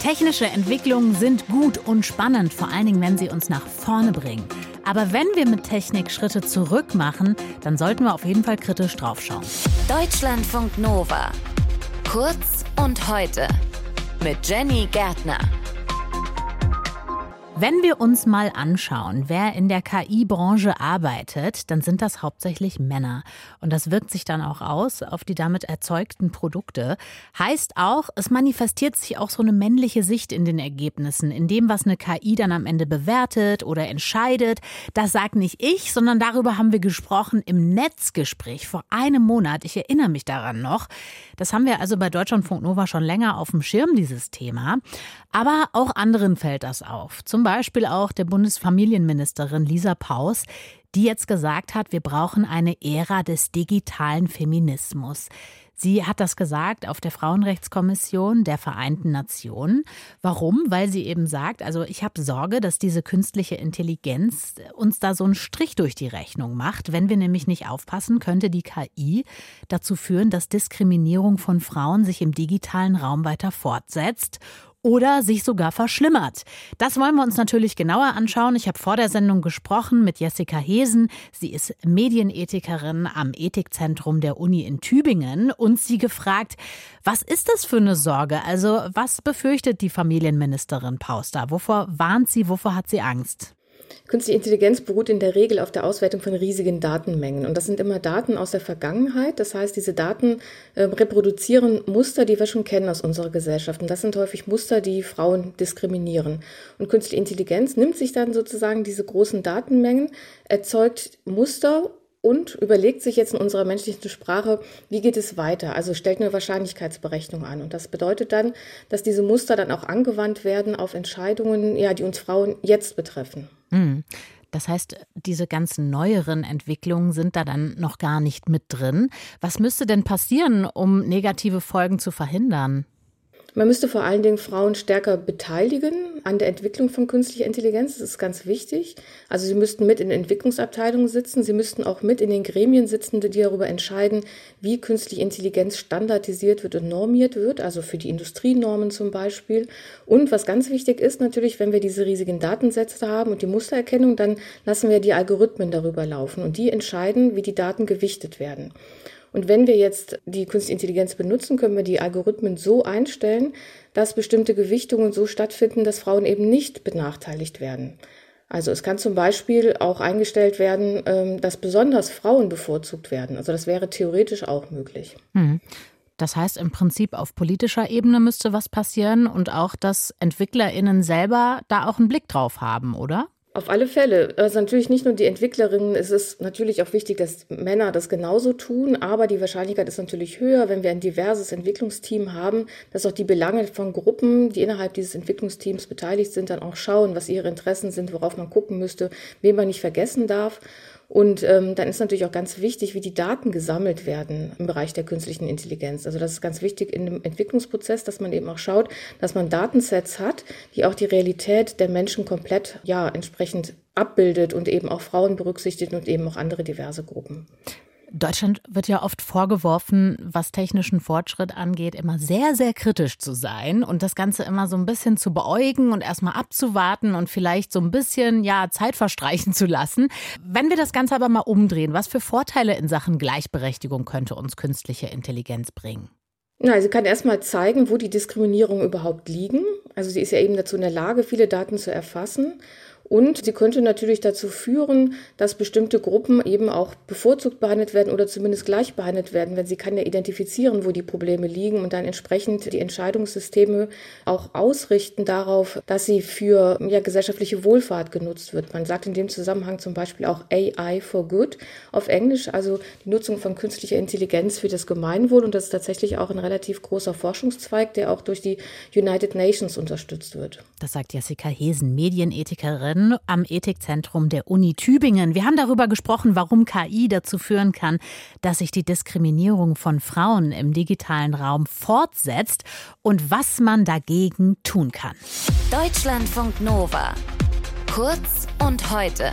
Technische Entwicklungen sind gut und spannend, vor allen Dingen, wenn sie uns nach vorne bringen. Aber wenn wir mit Technik Schritte zurück machen, dann sollten wir auf jeden Fall kritisch draufschauen. Deutschlandfunk Nova. Kurz und heute. Mit Jenny Gärtner. Wenn wir uns mal anschauen, wer in der KI-Branche arbeitet, dann sind das hauptsächlich Männer. Und das wirkt sich dann auch aus auf die damit erzeugten Produkte. Heißt auch, es manifestiert sich auch so eine männliche Sicht in den Ergebnissen, in dem, was eine KI dann am Ende bewertet oder entscheidet. Das sagt nicht ich, sondern darüber haben wir gesprochen im Netzgespräch vor einem Monat. Ich erinnere mich daran noch. Das haben wir also bei Deutschlandfunk Nova schon länger auf dem Schirm, dieses Thema. Aber auch anderen fällt das auf. Zum Beispiel auch der Bundesfamilienministerin Lisa Paus, die jetzt gesagt hat, wir brauchen eine Ära des digitalen Feminismus. Sie hat das gesagt auf der Frauenrechtskommission der Vereinten Nationen. Warum? Weil sie eben sagt, also ich habe Sorge, dass diese künstliche Intelligenz uns da so einen Strich durch die Rechnung macht. Wenn wir nämlich nicht aufpassen, könnte die KI dazu führen, dass Diskriminierung von Frauen sich im digitalen Raum weiter fortsetzt oder sich sogar verschlimmert. Das wollen wir uns natürlich genauer anschauen. Ich habe vor der Sendung gesprochen mit Jessica Hesen. Sie ist Medienethikerin am Ethikzentrum der Uni in Tübingen und sie gefragt, was ist das für eine Sorge? Also was befürchtet die Familienministerin Pauster? Wovor warnt sie? Wovor hat sie Angst? Künstliche Intelligenz beruht in der Regel auf der Auswertung von riesigen Datenmengen. Und das sind immer Daten aus der Vergangenheit. Das heißt, diese Daten äh, reproduzieren Muster, die wir schon kennen aus unserer Gesellschaft. Und das sind häufig Muster, die Frauen diskriminieren. Und künstliche Intelligenz nimmt sich dann sozusagen diese großen Datenmengen, erzeugt Muster und überlegt sich jetzt in unserer menschlichen Sprache, wie geht es weiter? Also stellt eine Wahrscheinlichkeitsberechnung an. Und das bedeutet dann, dass diese Muster dann auch angewandt werden auf Entscheidungen, ja, die uns Frauen jetzt betreffen. Hm. Das heißt, diese ganzen neueren Entwicklungen sind da dann noch gar nicht mit drin. Was müsste denn passieren, um negative Folgen zu verhindern? Man müsste vor allen Dingen Frauen stärker beteiligen an der Entwicklung von künstlicher Intelligenz. Das ist ganz wichtig. Also sie müssten mit in Entwicklungsabteilungen sitzen. Sie müssten auch mit in den Gremien sitzen, die darüber entscheiden, wie künstliche Intelligenz standardisiert wird und normiert wird. Also für die Industrienormen zum Beispiel. Und was ganz wichtig ist natürlich, wenn wir diese riesigen Datensätze haben und die Mustererkennung, dann lassen wir die Algorithmen darüber laufen und die entscheiden, wie die Daten gewichtet werden. Und wenn wir jetzt die Künstliche Intelligenz benutzen, können wir die Algorithmen so einstellen, dass bestimmte Gewichtungen so stattfinden, dass Frauen eben nicht benachteiligt werden. Also es kann zum Beispiel auch eingestellt werden, ähm, dass besonders Frauen bevorzugt werden. Also das wäre theoretisch auch möglich. Hm. Das heißt im Prinzip auf politischer Ebene müsste was passieren und auch, dass Entwicklerinnen selber da auch einen Blick drauf haben, oder? Auf alle Fälle. Also natürlich nicht nur die Entwicklerinnen, es ist natürlich auch wichtig, dass Männer das genauso tun, aber die Wahrscheinlichkeit ist natürlich höher, wenn wir ein diverses Entwicklungsteam haben, dass auch die Belange von Gruppen, die innerhalb dieses Entwicklungsteams beteiligt sind, dann auch schauen, was ihre Interessen sind, worauf man gucken müsste, wen man nicht vergessen darf. Und ähm, dann ist natürlich auch ganz wichtig, wie die Daten gesammelt werden im Bereich der künstlichen Intelligenz. Also das ist ganz wichtig in dem Entwicklungsprozess, dass man eben auch schaut, dass man Datensets hat, die auch die Realität der Menschen komplett ja entsprechend abbildet und eben auch Frauen berücksichtigt und eben auch andere diverse Gruppen. Deutschland wird ja oft vorgeworfen, was technischen Fortschritt angeht, immer sehr, sehr kritisch zu sein und das Ganze immer so ein bisschen zu beäugen und erstmal abzuwarten und vielleicht so ein bisschen, ja, Zeit verstreichen zu lassen. Wenn wir das Ganze aber mal umdrehen, was für Vorteile in Sachen Gleichberechtigung könnte uns künstliche Intelligenz bringen? Na, sie kann erstmal zeigen, wo die Diskriminierungen überhaupt liegen. Also sie ist ja eben dazu in der Lage, viele Daten zu erfassen und sie könnte natürlich dazu führen, dass bestimmte Gruppen eben auch bevorzugt behandelt werden oder zumindest gleich behandelt werden, wenn sie kann ja identifizieren, wo die Probleme liegen und dann entsprechend die Entscheidungssysteme auch ausrichten darauf, dass sie für ja, gesellschaftliche Wohlfahrt genutzt wird. Man sagt in dem Zusammenhang zum Beispiel auch AI for Good auf Englisch, also die Nutzung von künstlicher Intelligenz für das Gemeinwohl. Und das ist tatsächlich auch ein relativ großer Forschungszweig, der auch durch die United Nations unterstützt wird. Das sagt Jessica Hesen, Medienethikerin Expertin am Ethikzentrum der Uni Tübingen. Wir haben darüber gesprochen, warum KI dazu führen kann, dass sich die Diskriminierung von Frauen im digitalen Raum fortsetzt und was man dagegen tun kann. Deutschlandfunk Nova. Kurz und heute.